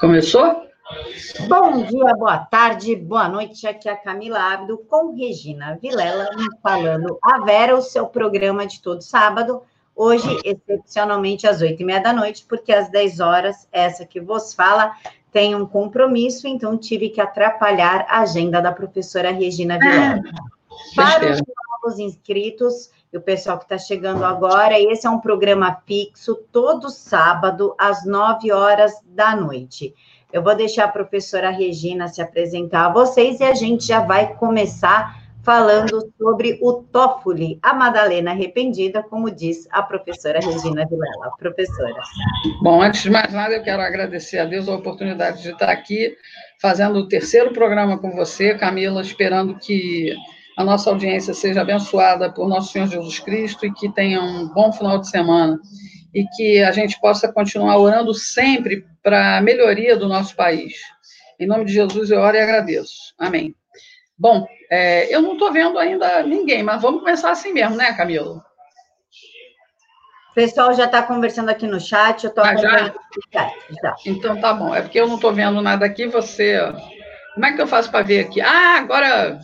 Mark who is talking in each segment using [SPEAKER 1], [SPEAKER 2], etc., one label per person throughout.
[SPEAKER 1] Começou?
[SPEAKER 2] Bom dia, boa tarde, boa noite. Aqui é a Camila Abdo com Regina Vilela falando a Vera, o seu programa de todo sábado. Hoje, excepcionalmente, às oito e meia da noite, porque às dez horas, essa que vos fala tem um compromisso, então tive que atrapalhar a agenda da professora Regina Vilela. Ah, Para os novos inscritos, o pessoal que está chegando agora. Esse é um programa fixo, todo sábado, às 9 horas da noite. Eu vou deixar a professora Regina se apresentar a vocês e a gente já vai começar falando sobre o Toffoli, a Madalena arrependida, como diz a professora Regina Vilela. Professora.
[SPEAKER 1] Bom, antes de mais nada, eu quero agradecer a Deus a oportunidade de estar aqui fazendo o terceiro programa com você, Camila, esperando que a nossa audiência seja abençoada por nosso Senhor Jesus Cristo e que tenha um bom final de semana e que a gente possa continuar orando sempre para a melhoria do nosso país. Em nome de Jesus eu oro e agradeço. Amém. Bom, é, eu não estou vendo ainda ninguém, mas vamos começar assim mesmo, né, Camila?
[SPEAKER 2] O pessoal já está conversando aqui no chat, eu estou ah, já?
[SPEAKER 1] chat. Já. Então tá bom. É porque eu não estou vendo nada aqui, você. Como é que eu faço para ver aqui? Ah, agora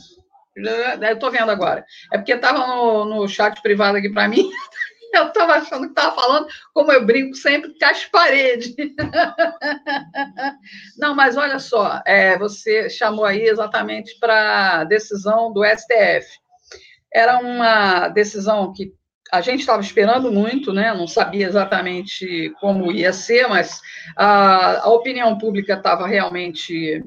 [SPEAKER 1] eu estou vendo agora. É porque estava no, no chat privado aqui para mim. Eu estava achando que estava falando, como eu brinco sempre, com as paredes. Não, mas olha só, é, você chamou aí exatamente para decisão do STF. Era uma decisão que a gente estava esperando muito, né? não sabia exatamente como ia ser, mas a, a opinião pública estava realmente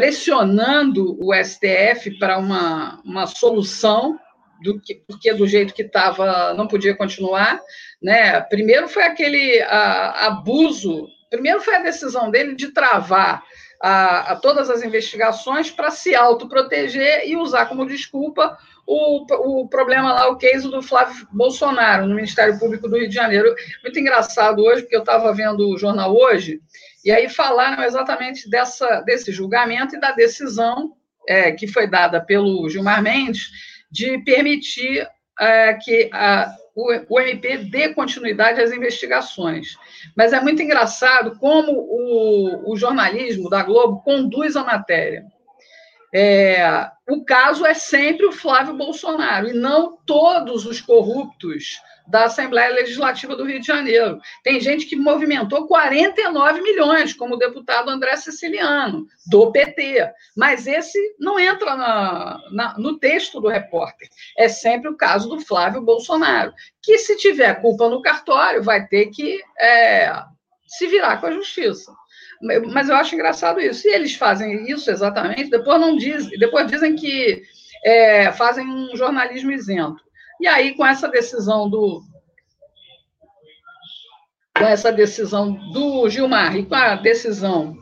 [SPEAKER 1] pressionando o STF para uma, uma solução, do que, porque do jeito que estava não podia continuar. Né? Primeiro foi aquele a, abuso, primeiro foi a decisão dele de travar a, a todas as investigações para se autoproteger e usar como desculpa o, o problema lá, o case do Flávio Bolsonaro, no Ministério Público do Rio de Janeiro. Muito engraçado hoje, porque eu estava vendo o jornal hoje, e aí falaram exatamente dessa, desse julgamento e da decisão é, que foi dada pelo Gilmar Mendes de permitir é, que a, o, o, MP dê continuidade às investigações. Mas é muito engraçado como o, o jornalismo da Globo conduz a matéria. É, o caso é sempre o Flávio Bolsonaro, e não todos os corruptos da Assembleia Legislativa do Rio de Janeiro. Tem gente que movimentou 49 milhões, como o deputado André Siciliano, do PT. Mas esse não entra na, na, no texto do repórter. É sempre o caso do Flávio Bolsonaro, que, se tiver culpa no cartório, vai ter que é, se virar com a justiça. Mas eu acho engraçado isso. E eles fazem isso exatamente, depois não dizem, depois dizem que é, fazem um jornalismo isento. E aí, com essa decisão do. Com essa decisão do Gilmar e com a decisão,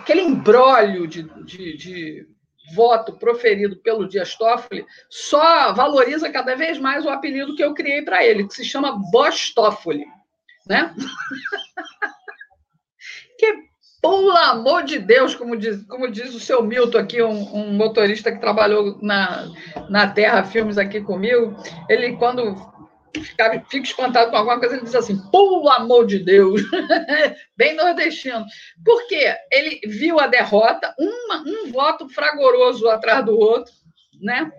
[SPEAKER 1] aquele embrólio de, de, de voto proferido pelo Dias Toffoli, só valoriza cada vez mais o apelido que eu criei para ele, que se chama Bosch Toffoli. Né? que pelo amor de Deus, como diz, como diz o seu Milton aqui, um, um, motorista que trabalhou na, na Terra Filmes aqui comigo, ele, quando fica espantado com alguma coisa, ele diz assim, pelo amor de Deus, bem nordestino. Por quê? Ele viu a derrota, uma, um voto fragoroso atrás do outro, né?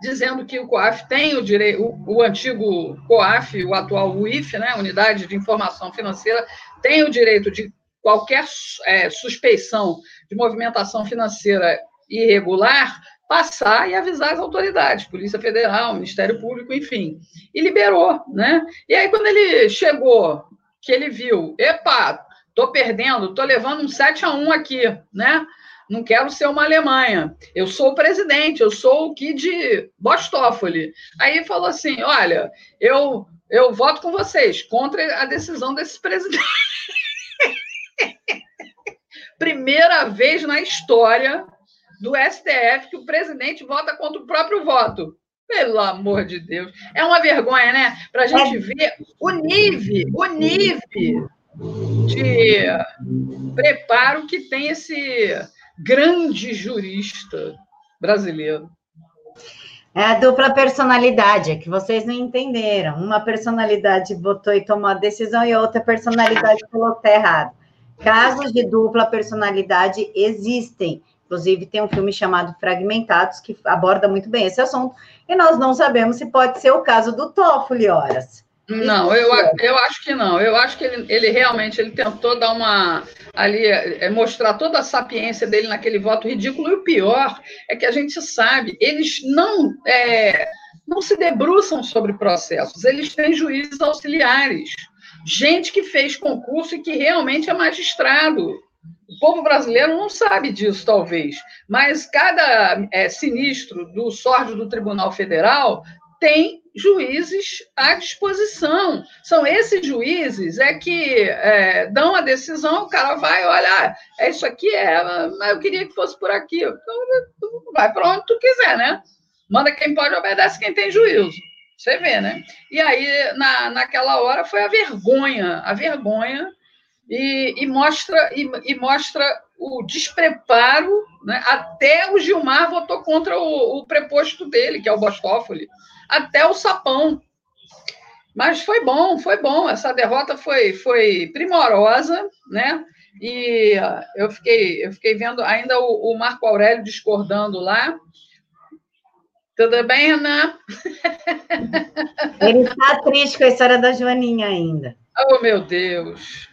[SPEAKER 1] dizendo que o COAF tem o direito, o, o, antigo COAF, o atual UIF, né, Unidade de Informação Financeira, tem o direito de qualquer é, suspeição de movimentação financeira irregular, passar e avisar as autoridades, Polícia Federal, Ministério Público, enfim. E liberou, né? E aí, quando ele chegou, que ele viu, epa, tô perdendo, tô levando um 7 a 1 aqui, né? Não quero ser uma Alemanha. Eu sou o presidente, eu sou o Kid Bostoffoli. Aí falou assim: olha, eu, eu voto com vocês contra a decisão desse presidente. Primeira vez na história do STF que o presidente vota contra o próprio voto. Pelo amor de Deus. É uma vergonha, né? Para a gente ver o nível, o nível de preparo que tem esse grande jurista brasileiro.
[SPEAKER 2] É a dupla personalidade, é que vocês não entenderam. Uma personalidade votou e tomou a decisão e a outra personalidade falou que está errado. Casos de dupla personalidade existem. Inclusive, tem um filme chamado Fragmentados que aborda muito bem esse assunto. E nós não sabemos se pode ser o caso do Toffoli, horas.
[SPEAKER 1] Não, eu, eu acho que não. Eu acho que ele, ele realmente ele tentou dar uma ali é, mostrar toda a sapiência dele naquele voto ridículo. E o pior é que a gente sabe, eles não é, não se debruçam sobre processos, eles têm juízes auxiliares, gente que fez concurso e que realmente é magistrado. O povo brasileiro não sabe disso, talvez, mas cada é, sinistro do sórdio do Tribunal Federal tem juízes à disposição. São esses juízes é que é, dão a decisão, o cara vai, olha, é isso aqui, é, mas eu queria que fosse por aqui. Então, vai para onde tu quiser, né? Manda quem pode, obedece quem tem juízo. Você vê, né? E aí, na, naquela hora, foi a vergonha, a vergonha, e, e mostra, e, e mostra o despreparo, né? até o Gilmar votou contra o, o preposto dele, que é o Bostófoli até o sapão. Mas foi bom, foi bom. Essa derrota foi, foi primorosa, né? E eu fiquei, eu fiquei vendo ainda o, o Marco Aurélio discordando lá. Tudo bem, Renan?
[SPEAKER 2] Ele está triste com a história da Joaninha ainda.
[SPEAKER 1] Oh, meu Deus.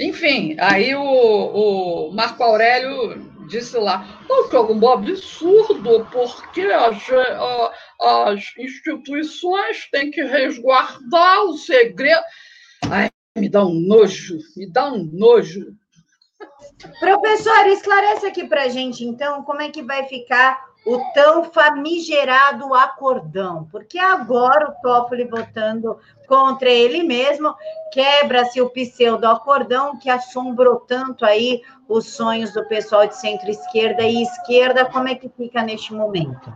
[SPEAKER 1] Enfim, aí o, o Marco Aurélio disse lá, não, que é um absurdo, porque as, as instituições têm que resguardar o segredo. Ai, me dá um nojo, me dá um nojo.
[SPEAKER 2] Professor, esclarece aqui para gente, então, como é que vai ficar o tão famigerado acordão, porque agora o Toffoli votando contra ele mesmo quebra-se o pseudo acordão que assombrou tanto aí os sonhos do pessoal de centro-esquerda e esquerda, como é que fica neste momento?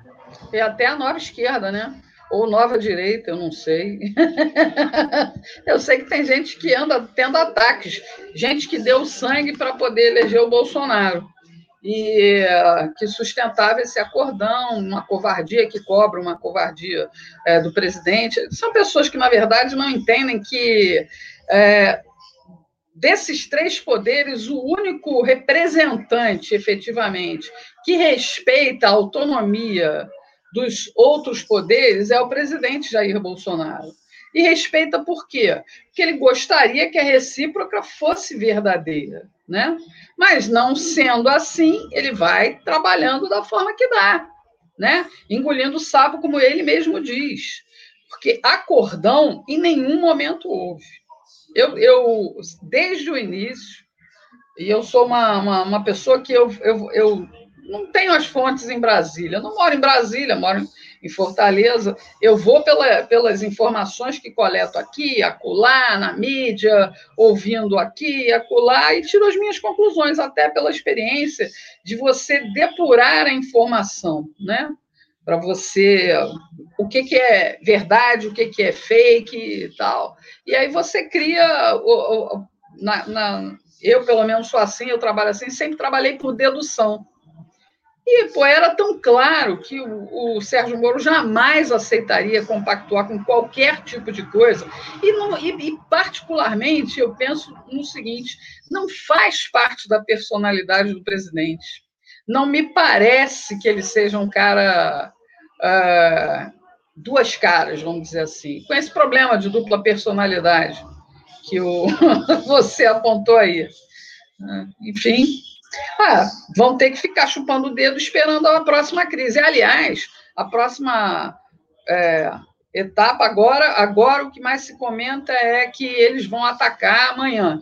[SPEAKER 1] E até a nova esquerda, né? Ou nova direita, eu não sei. eu sei que tem gente que anda tendo ataques, gente que deu sangue para poder eleger o Bolsonaro e que sustentava esse acordão, uma covardia que cobra uma covardia é, do presidente. São pessoas que, na verdade, não entendem que é, desses três poderes, o único representante, efetivamente, que respeita a autonomia dos outros poderes é o presidente Jair Bolsonaro. E respeita por quê? Porque ele gostaria que a recíproca fosse verdadeira né? Mas não sendo assim, ele vai trabalhando da forma que dá, né? Engolindo o sapo, como ele mesmo diz. Porque acordão em nenhum momento houve. Eu, eu desde o início, e eu sou uma, uma, uma pessoa que eu, eu, eu não tenho as fontes em Brasília. Eu não moro em Brasília, moro em Fortaleza. Eu vou pela, pelas informações que coleto aqui, acolá, na mídia, ouvindo aqui, acolá, e tiro as minhas conclusões, até pela experiência de você depurar a informação, né? Para você, o que, que é verdade, o que, que é fake e tal. E aí você cria. Na, na, eu, pelo menos, sou assim, eu trabalho assim, sempre trabalhei por dedução. E pô, era tão claro que o, o, Sérgio Moro jamais aceitaria compactuar com qualquer tipo de coisa. E, e, e, particularmente, eu penso no seguinte: não faz parte da personalidade do presidente. Não me parece que ele seja um cara. Uh, duas caras, vamos dizer assim. Com esse problema de dupla personalidade que o, você apontou aí. Uh, enfim. Ah, vão ter que ficar chupando o dedo esperando a próxima crise. Aliás, a próxima é, etapa agora, agora o que mais se comenta é que eles vão atacar amanhã.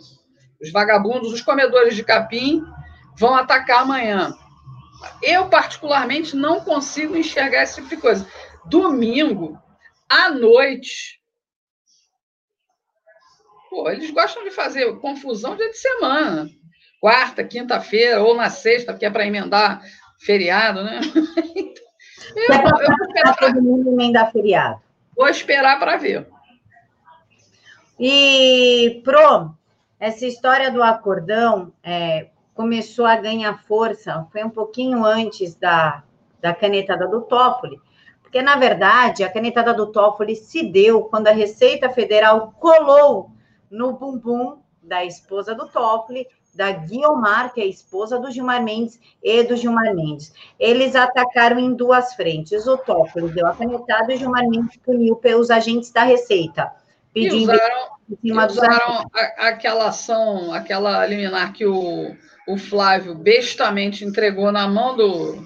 [SPEAKER 1] Os vagabundos, os comedores de capim vão atacar amanhã. Eu, particularmente, não consigo enxergar esse tipo de coisa. Domingo, à noite. Pô, eles gostam de fazer confusão dia de semana quarta, quinta-feira, ou na sexta, porque é para emendar feriado, né?
[SPEAKER 2] eu, é para esperar todo mundo emendar feriado.
[SPEAKER 1] Vou esperar para ver.
[SPEAKER 2] E, Pro, essa história do acordão é, começou a ganhar força, foi um pouquinho antes da, da canetada do Toffoli, porque, na verdade, a canetada do Toffoli se deu quando a Receita Federal colou no bumbum da esposa do Toffoli, da Guiomar, que é a esposa do Gilmar Mendes, e do Gilmar Mendes. Eles atacaram em duas frentes. O Toffoli deu a canetada e o Gilmar Mendes puniu pelos agentes da Receita.
[SPEAKER 1] Pedindo e usaram, usaram a, aquela ação, aquela liminar que o, o Flávio bestamente entregou na mão do.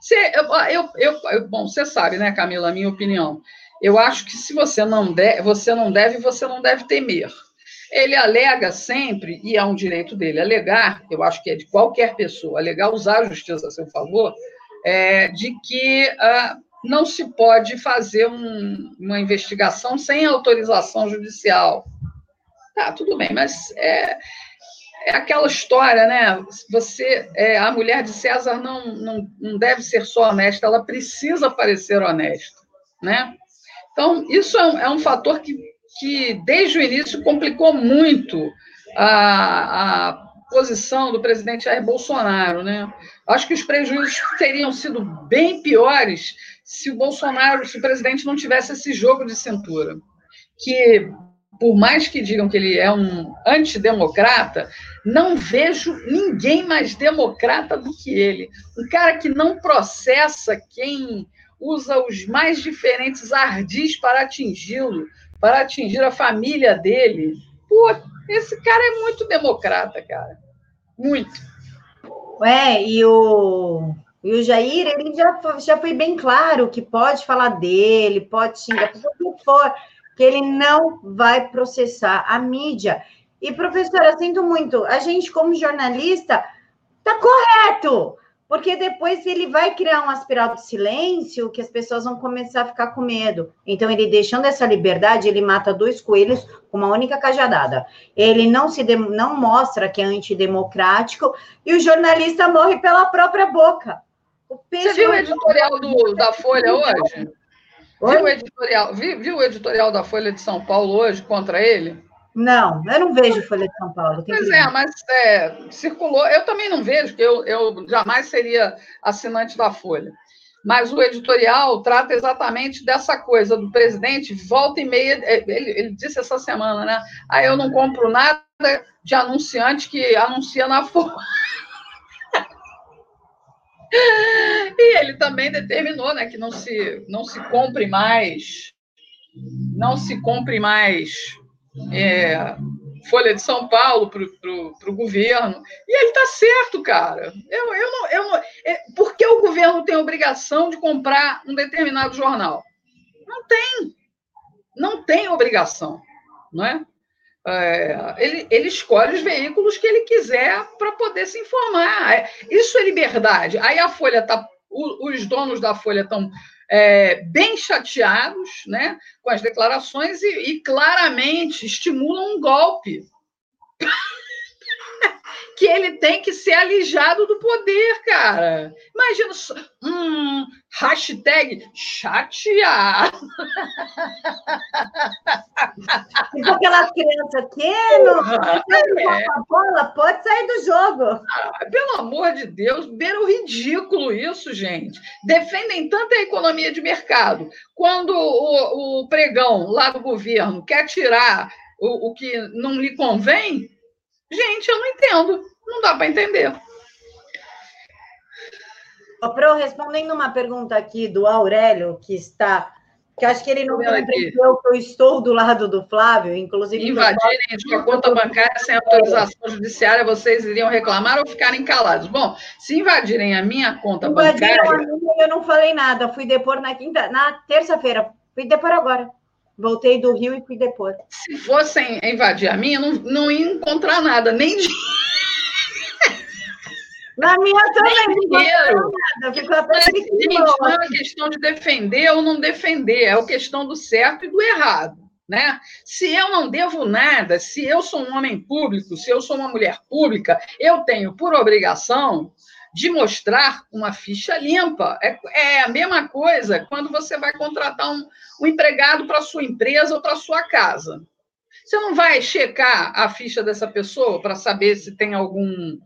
[SPEAKER 1] Cê, eu, eu, eu, bom, você sabe, né, Camila, a minha opinião. Eu acho que se você não, de, você não deve, você não deve temer. Ele alega sempre, e é um direito dele alegar, eu acho que é de qualquer pessoa, alegar, usar a justiça a seu favor, é, de que ah, não se pode fazer um, uma investigação sem autorização judicial. Tá, tudo bem, mas é, é aquela história, né? Você, é, a mulher de César não, não, não deve ser só honesta, ela precisa parecer honesta, né? Então, isso é um, é um fator que que desde o início complicou muito a, a posição do presidente Jair Bolsonaro, né? Acho que os prejuízos teriam sido bem piores se o Bolsonaro, se o presidente não tivesse esse jogo de cintura, que por mais que digam que ele é um antidemocrata, não vejo ninguém mais democrata do que ele. Um cara que não processa quem usa os mais diferentes ardis para atingi-lo, para atingir a família dele. Pô, esse cara é muito democrata, cara. Muito.
[SPEAKER 2] Ué, e o, e o Jair, ele já, já foi bem claro que pode falar dele, pode xingar, o que for, que ele não vai processar a mídia. E, professora, sinto muito, a gente, como jornalista, tá correto. Porque depois ele vai criar uma espiral de silêncio que as pessoas vão começar a ficar com medo. Então, ele deixando essa liberdade, ele mata dois coelhos com uma única cajadada. Ele não se não mostra que é antidemocrático e o jornalista morre pela própria boca.
[SPEAKER 1] Você viu o editorial do, da Folha hoje? Viu o, editorial, viu, viu o editorial da Folha de São Paulo hoje contra ele?
[SPEAKER 2] Não, eu não vejo Folha de São Paulo.
[SPEAKER 1] Pois é, mas é, circulou. Eu também não vejo, porque eu, eu jamais seria assinante da Folha. Mas o editorial trata exatamente dessa coisa do presidente, volta e meia. É, ele, ele disse essa semana, né? Ah, eu não compro nada de anunciante que anuncia na Folha. E ele também determinou né, que não se, não se compre mais, não se compre mais é, Folha de São Paulo para o governo. E ele está certo, cara. Eu, eu não, eu não, é, por que o governo tem obrigação de comprar um determinado jornal? Não tem. Não tem obrigação. Não é? É, ele, ele escolhe os veículos que ele quiser para poder se informar. É, isso é liberdade. Aí a Folha tá, os donos da Folha estão é, bem chateados né, com as declarações e, e claramente estimulam um golpe. Que ele tem que ser alijado do poder, cara. Imagina só. Hum, hashtag chateado.
[SPEAKER 2] Tipo aquelas crianças que não é. bola, pode sair do jogo.
[SPEAKER 1] Ah, pelo amor de Deus, beira o ridículo isso, gente. Defendem tanto a economia de mercado. Quando o, o pregão lá do governo quer tirar o, o que não lhe convém, gente, eu não entendo. Não dá para entender.
[SPEAKER 2] Pro, respondendo uma pergunta aqui do Aurélio, que está. Que acho que ele não compreendeu que eu estou do lado do Flávio, inclusive.
[SPEAKER 1] Invadirem sua conta bancária sem autorização judiciária, vocês iriam reclamar ou ficarem calados? Bom, se invadirem a minha conta Invadiram bancária.
[SPEAKER 2] Minha, eu não falei nada, fui depor na quinta, na terça-feira. Fui depor agora. Voltei do Rio e fui depor.
[SPEAKER 1] Se fossem invadir a minha, não, não ia encontrar nada, nem de
[SPEAKER 2] na minha também. Dinheiro.
[SPEAKER 1] não é uma questão de defender ou não defender, é a questão do certo e do errado. Né? Se eu não devo nada, se eu sou um homem público, se eu sou uma mulher pública, eu tenho por obrigação de mostrar uma ficha limpa. É, é a mesma coisa quando você vai contratar um, um empregado para sua empresa ou para sua casa. Você não vai checar a ficha dessa pessoa para saber se tem algum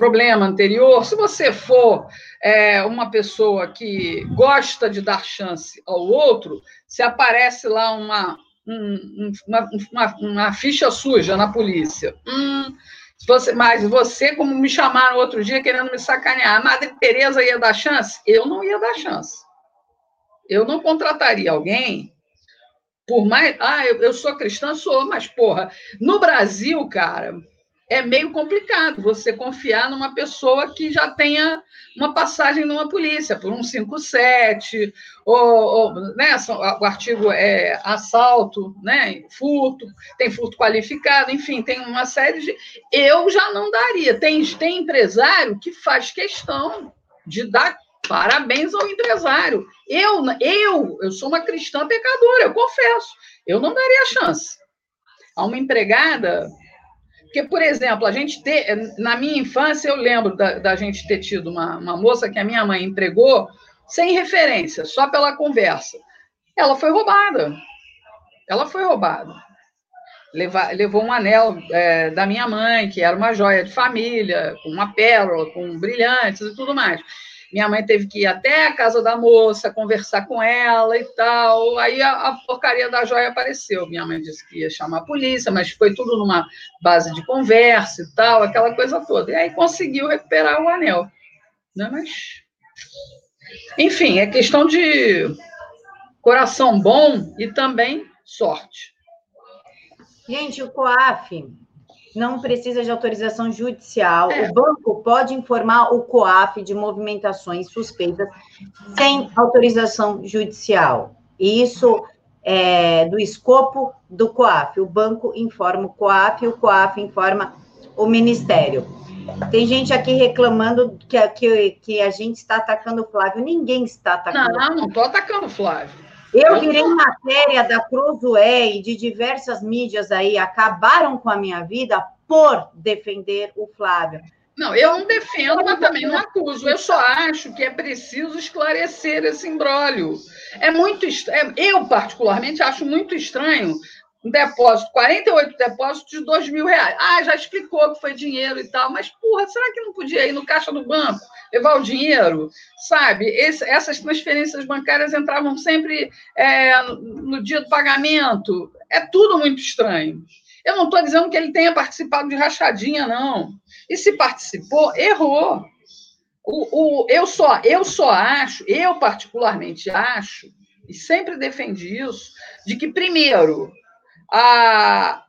[SPEAKER 1] problema anterior, se você for é, uma pessoa que gosta de dar chance ao outro, se aparece lá uma, um, uma, uma, uma, ficha suja na polícia. Hum, você, mas você, como me chamaram outro dia querendo me sacanear, a Madre Teresa ia dar chance? Eu não ia dar chance. Eu não contrataria alguém por mais. Ah, eu, eu sou cristã, sou, mas, porra, no Brasil, cara, é meio complicado você confiar numa pessoa que já tenha uma passagem numa polícia, por um 57, ou, ou né, o artigo é assalto, né, furto, tem furto qualificado, enfim, tem uma série de. Eu já não daria. Tem, tem empresário que faz questão de dar parabéns ao empresário. Eu, eu, eu sou uma cristã pecadora, eu confesso. Eu não daria chance. A uma empregada porque, por exemplo, a gente ter, na minha infância, eu lembro da, da gente ter tido uma, uma moça que a minha mãe empregou sem referência, só pela conversa. Ela foi roubada. Ela foi roubada. Leva, levou um anel é, da minha mãe, que era uma joia de família, com uma pérola, com brilhantes e tudo mais. Minha mãe teve que ir até a casa da moça, conversar com ela e tal. Aí a, a, porcaria da joia apareceu. Minha mãe disse que ia chamar a polícia, mas foi tudo numa base de conversa e tal, aquela coisa toda. E aí conseguiu recuperar o anel. Né? Mas. Enfim, é questão de coração bom e também sorte.
[SPEAKER 2] Gente, o COAF não precisa de autorização judicial. É. O banco pode informar o COAF de movimentações suspeitas sem autorização judicial. Isso é do escopo do COAF. O banco informa o COAF e o COAF informa o Ministério. Tem gente aqui reclamando que, que, que a gente está atacando o Flávio. Ninguém está atacando.
[SPEAKER 1] Não, não estou atacando o Flávio.
[SPEAKER 2] Eu virei matéria da Cruzoé e de diversas mídias aí, acabaram com a minha vida por defender o Flávio.
[SPEAKER 1] Não, eu não defendo, mas também não acuso. Eu só acho que é preciso esclarecer esse imbróglio. É muito estranho. Eu, particularmente, acho muito estranho um depósito, 48 depósitos de 2 mil reais. Ah, já explicou que foi dinheiro e tal, mas, porra, será que não podia ir no caixa do banco, levar o dinheiro? Sabe? Esse, essas transferências bancárias entravam sempre é, no dia do pagamento. É tudo muito estranho. Eu não estou dizendo que ele tenha participado de rachadinha, não. E se participou, errou. O, o, eu, só, eu só acho, eu particularmente acho, e sempre defendi isso, de que, primeiro, a,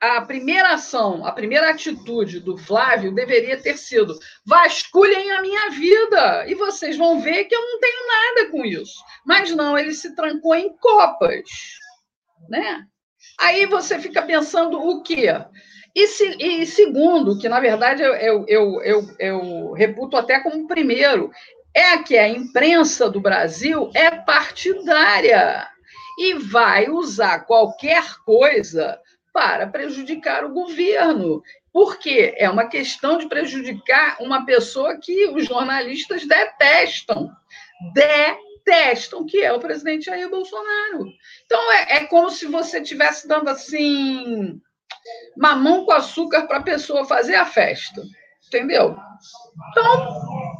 [SPEAKER 1] a, primeira ação, a primeira atitude do Flávio deveria ter sido: vasculhem a minha vida e vocês vão ver que eu não tenho nada com isso. Mas não, ele se trancou em copas, né? Aí você fica pensando o quê? E, se, e segundo, que na verdade eu, eu, eu, eu reputo até como primeiro, é que a imprensa do Brasil é partidária e vai usar qualquer coisa para prejudicar o governo. Porque é uma questão de prejudicar uma pessoa que os jornalistas detestam. Detestam, que é o presidente Jair Bolsonaro. Então, é, é como se você estivesse dando assim mamão com açúcar para a pessoa fazer a festa. Entendeu? Então,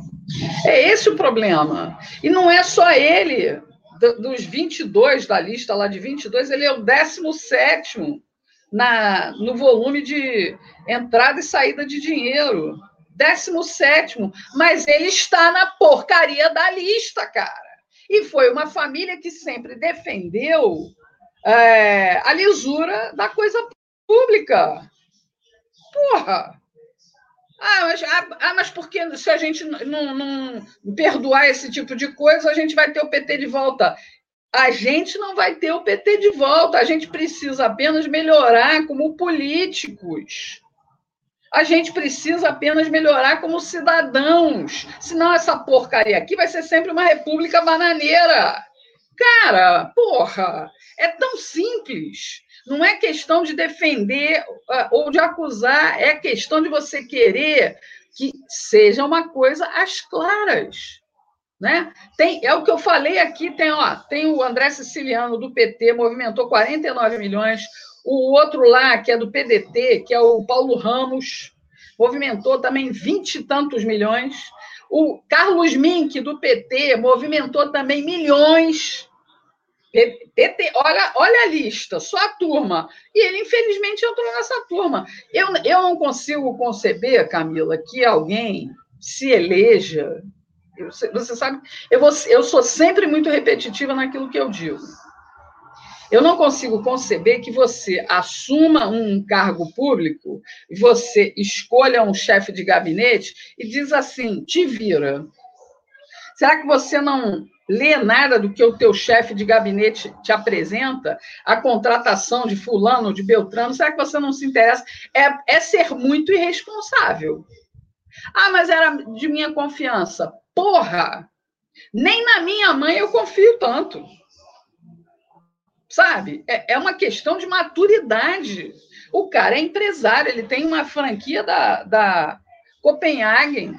[SPEAKER 1] é esse o problema. E não é só ele dos 22 da lista lá de 22, ele é o 17 na, no volume de entrada e saída de dinheiro. 17, mas ele está na porcaria da lista, cara. E foi uma família que sempre defendeu é, a lisura da coisa pública. Porra! Ah, mas, ah, ah, mas porque se a gente não, não perdoar esse tipo de coisa, a gente vai ter o PT de volta. A gente não vai ter o PT de volta. A gente precisa apenas melhorar como políticos. A gente precisa apenas melhorar como cidadãos. Senão essa porcaria aqui vai ser sempre uma república bananeira. Cara, porra, é tão simples. Não é questão de defender uh, ou de acusar, é questão de você querer que seja uma coisa às claras. Né? Tem, é o que eu falei aqui, tem, ó, tem o André Siciliano do PT, movimentou 49 milhões, o outro lá, que é do PDT, que é o Paulo Ramos, movimentou também 20 e tantos milhões. O Carlos Mink, do PT, movimentou também milhões. PT, olha, olha a lista, só a turma. E ele, infelizmente, entrou nessa turma. Eu, eu não consigo conceber, Camila, que alguém se eleja. Eu, você sabe, eu, vou, eu sou sempre muito repetitiva naquilo que eu digo. Eu não consigo conceber que você assuma um cargo público, você escolha um chefe de gabinete e diz assim: te vira. Será que você não lê nada do que o teu chefe de gabinete te apresenta, a contratação de fulano, de Beltrano, será que você não se interessa? É, é ser muito irresponsável. Ah, mas era de minha confiança. Porra! Nem na minha mãe eu confio tanto. Sabe? É, é uma questão de maturidade. O cara é empresário, ele tem uma franquia da, da Copenhagen.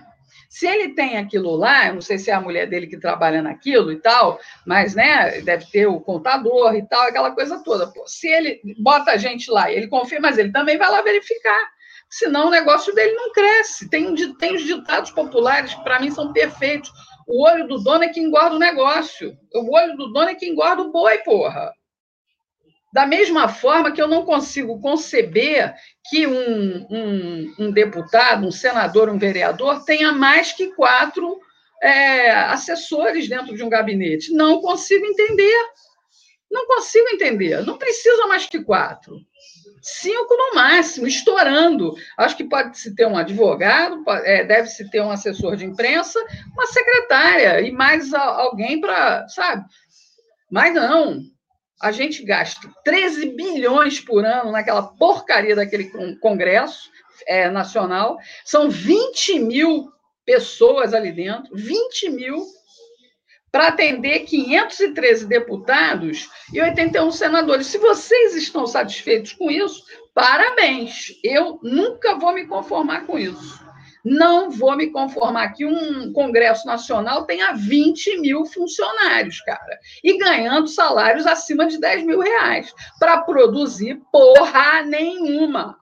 [SPEAKER 1] Se ele tem aquilo lá, eu não sei se é a mulher dele que trabalha naquilo e tal, mas né, deve ter o contador e tal, aquela coisa toda. Pô, se ele bota a gente lá e ele confia, mas ele também vai lá verificar. Senão o negócio dele não cresce. Tem, tem os ditados populares que, para mim, são perfeitos. O olho do dono é que engorda o negócio. O olho do dono é que engorda o boi, porra. Da mesma forma que eu não consigo conceber que um, um, um deputado, um senador, um vereador tenha mais que quatro é, assessores dentro de um gabinete. Não consigo entender. Não consigo entender. Não precisa mais que quatro. Cinco no máximo, estourando. Acho que pode-se ter um advogado, é, deve-se ter um assessor de imprensa, uma secretária e mais alguém para, sabe? Mas não, a gente gasta 13 bilhões por ano naquela porcaria daquele Congresso é, Nacional, são 20 mil pessoas ali dentro, 20 mil, para atender 513 deputados e 81 senadores. Se vocês estão satisfeitos com isso, parabéns. Eu nunca vou me conformar com isso. Não vou me conformar que um Congresso Nacional tenha 20 mil funcionários, cara, e ganhando salários acima de 10 mil reais para produzir porra nenhuma.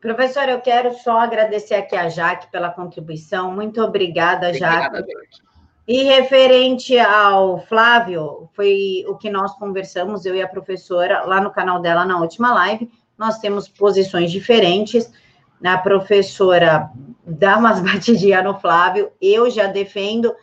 [SPEAKER 2] Professora, eu quero só agradecer aqui a Jaque pela contribuição. Muito obrigada, Jaque. Obrigada, Jaque. E referente ao Flávio, foi o que nós conversamos, eu e a professora, lá no canal dela na última live. Nós temos posições diferentes a professora dá umas batidinhas no Flávio, eu já defendo,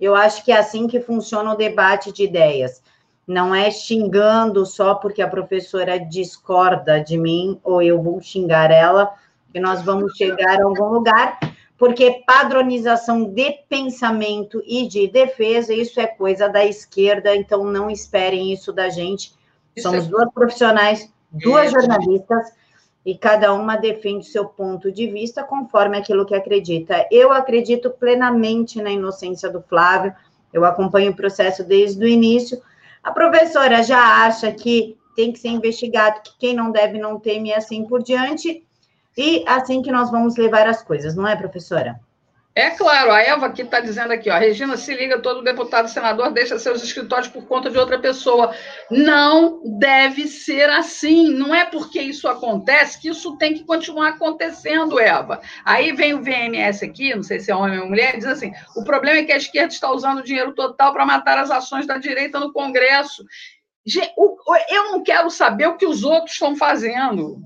[SPEAKER 2] eu acho que é assim que funciona o debate de ideias. Não é xingando só porque a professora discorda de mim ou eu vou xingar ela, que nós vamos chegar a algum lugar, porque padronização de pensamento e de defesa, isso é coisa da esquerda, então não esperem isso da gente. Somos é... duas profissionais, duas jornalistas e cada uma defende seu ponto de vista conforme aquilo que acredita. Eu acredito plenamente na inocência do Flávio, eu acompanho o processo desde o início. A professora já acha que tem que ser investigado, que quem não deve não teme e assim por diante. E assim que nós vamos levar as coisas, não é, professora?
[SPEAKER 1] É claro, a Eva aqui está dizendo aqui, ó, Regina, se liga, todo deputado senador deixa seus escritórios por conta de outra pessoa. Não deve ser assim. Não é porque isso acontece que isso tem que continuar acontecendo, Eva. Aí vem o VMS aqui, não sei se é homem ou mulher, diz assim: o problema é que a esquerda está usando dinheiro total para matar as ações da direita no Congresso. Eu não quero saber o que os outros estão fazendo.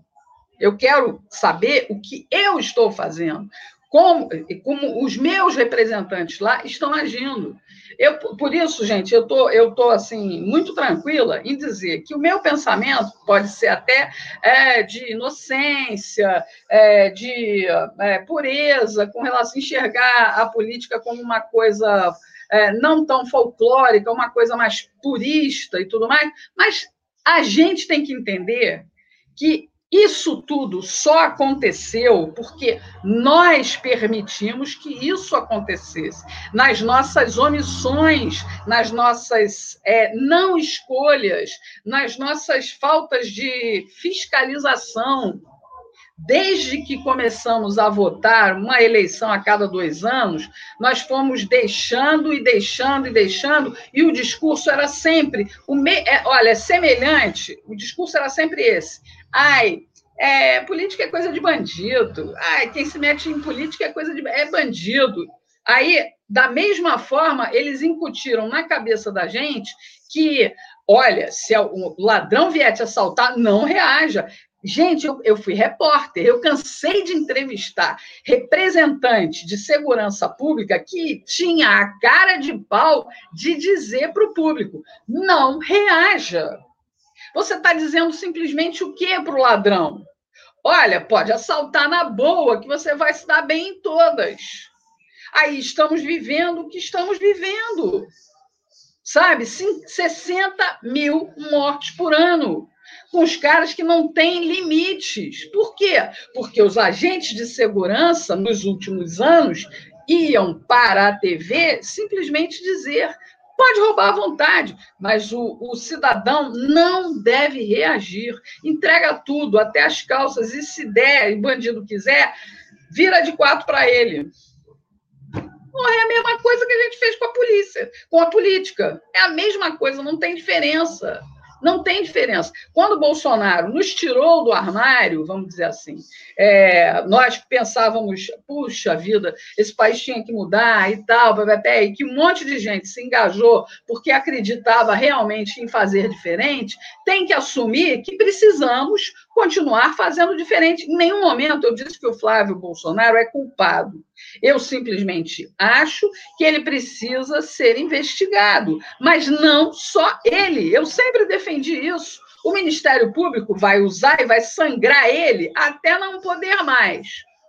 [SPEAKER 1] Eu quero saber o que eu estou fazendo como, como os meus representantes lá estão agindo. Eu, por isso, gente, eu tô, eu tô assim muito tranquila em dizer que o meu pensamento pode ser até é, de inocência, é, de é, pureza, com relação a enxergar a política como uma coisa é, não tão folclórica, uma coisa mais purista e tudo mais. Mas a gente tem que entender que isso tudo só aconteceu porque nós permitimos que isso acontecesse. Nas nossas omissões, nas nossas é, não escolhas, nas nossas faltas de fiscalização. Desde que começamos a votar uma eleição a cada dois anos, nós fomos deixando e deixando e deixando, e o discurso era sempre, o me... é, olha, semelhante, o discurso era sempre esse Ai, é, política é coisa de bandido. Ai, quem se mete em política é coisa de é bandido. Aí, da mesma forma, eles incutiram na cabeça da gente que, olha, se o ladrão vier te assaltar, não reaja. Gente, eu, eu, fui repórter, eu cansei de entrevistar representante de segurança pública que tinha a cara de pau de dizer para o público: não reaja. Você está dizendo simplesmente o que para o ladrão? Olha, pode assaltar na boa, que você vai se dar bem em todas. Aí estamos vivendo o que estamos vivendo. Sabe? 60 mil mortes por ano com os caras que não têm limites. Por quê? Porque os agentes de segurança, nos últimos anos, iam para a TV simplesmente dizer: pode roubar à vontade, mas o, o cidadão não deve reagir. Entrega tudo, até as calças, e se der, e o bandido quiser, vira de quatro para ele. É a mesma coisa que a gente fez com a polícia, com a política. É a mesma coisa, não tem diferença. Não tem diferença. Quando o Bolsonaro nos tirou do armário, vamos dizer assim, é, nós pensávamos, puxa vida, esse país tinha que mudar e tal, e que um monte de gente se engajou porque acreditava realmente em fazer diferente, tem que assumir que precisamos continuar fazendo diferente. Em nenhum momento eu disse que o Flávio Bolsonaro é culpado. Eu simplesmente acho que ele precisa ser investigado, mas não só ele. Eu sempre defendi isso. O Ministério Público vai usar e vai sangrar ele até não poder mais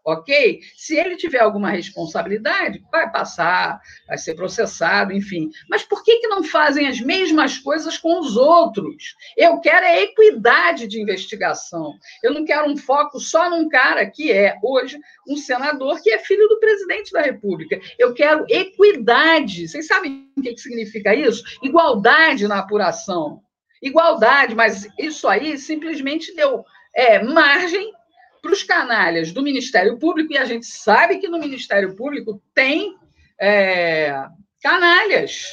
[SPEAKER 1] ok? Se ele tiver alguma responsabilidade, vai passar, vai ser processado, enfim. Mas por que, que não fazem as mesmas coisas com os outros? Eu quero é equidade de investigação. Eu não quero um foco só num cara que é, hoje, um senador que é filho do presidente da República. Eu quero equidade. Vocês sabem o que, que significa isso? Igualdade na apuração. Igualdade, mas isso aí simplesmente deu é, margem para os canalhas do Ministério Público, e a gente sabe que no Ministério Público tem é, canalhas.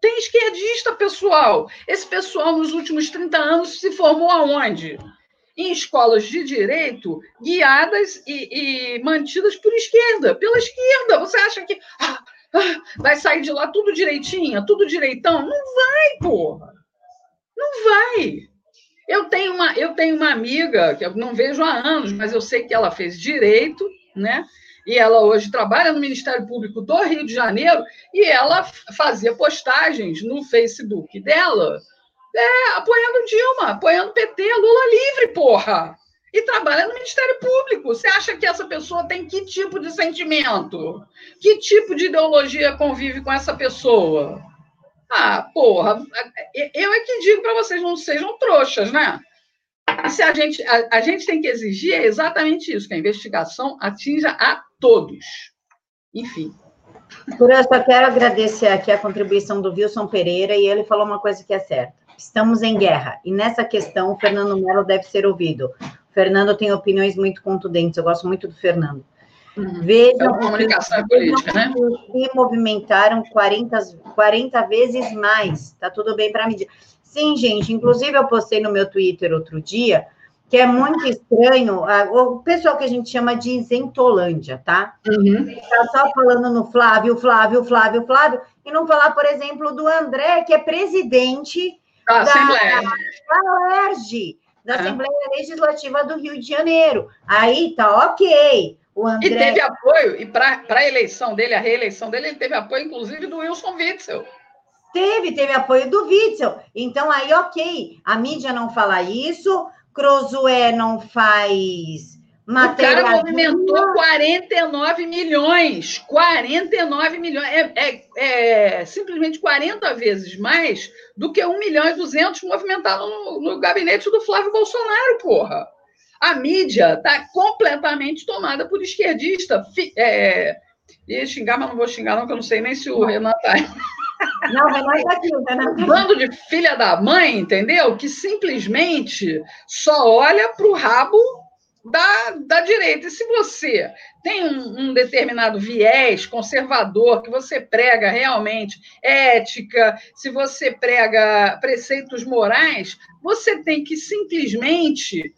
[SPEAKER 1] Tem esquerdista, pessoal. Esse pessoal, nos últimos 30 anos, se formou aonde? Em escolas de direito guiadas e, e mantidas por esquerda, pela esquerda. Você acha que ah, ah, vai sair de lá tudo direitinho, tudo direitão? Não vai, porra. Não vai. Eu tenho uma, eu tenho uma amiga que eu não vejo há anos, mas eu sei que ela fez direito, né? E ela hoje trabalha no Ministério Público do Rio de Janeiro e ela fazia postagens no Facebook dela, é, apoiando Dilma, apoiando PT, Lula livre, porra! E trabalha no Ministério Público. Você acha que essa pessoa tem que tipo de sentimento? Que tipo de ideologia convive com essa pessoa? Ah, porra, eu é que digo para vocês, não sejam trouxas, né? E se a gente, a, a, gente tem que exigir é exatamente isso, que a investigação atinja a todos. Enfim.
[SPEAKER 2] Por eu só quero agradecer aqui a contribuição do Wilson Pereira, e ele falou uma coisa que é certa. Estamos em guerra, e nessa questão o Fernando Melo deve ser ouvido. O Fernando tem opiniões muito contundentes, eu gosto muito do Fernando.
[SPEAKER 1] Uhum. Vejam, é comunicação e política, né?
[SPEAKER 2] Se movimentaram 40, 40 vezes mais. Tá tudo bem para medir. Sim, gente. Inclusive, eu postei no meu Twitter outro dia que é muito estranho o pessoal que a gente chama de isentolândia, tá? Uhum. Tá só falando no Flávio, Flávio, Flávio, Flávio, e não falar, por exemplo, do André, que é presidente
[SPEAKER 1] da, da Assembleia.
[SPEAKER 2] Da UERJ, da Assembleia Legislativa do Rio de Janeiro. Aí tá ok.
[SPEAKER 1] André... E teve apoio, e para a eleição dele, a reeleição dele, ele teve apoio, inclusive, do Wilson Witzel.
[SPEAKER 2] Teve, teve apoio do Witzel. Então, aí, ok, a mídia não fala isso, Crosué não faz
[SPEAKER 1] matéria. O cara movimentou 49 milhões. 49 milhões. É, é, é, simplesmente 40 vezes mais do que 1 milhão e 200 movimentados no, no gabinete do Flávio Bolsonaro, porra. A mídia está completamente tomada por esquerdista. É, ia xingar, mas não vou xingar, não, porque eu não sei nem se o Renan está.
[SPEAKER 2] Não, Renan está aqui, Renan
[SPEAKER 1] tá Bando de filha da mãe, entendeu? Que simplesmente só olha para o rabo da, da direita. E se você tem um, um, determinado viés conservador, que você prega realmente ética, se você prega preceitos morais, você tem que simplesmente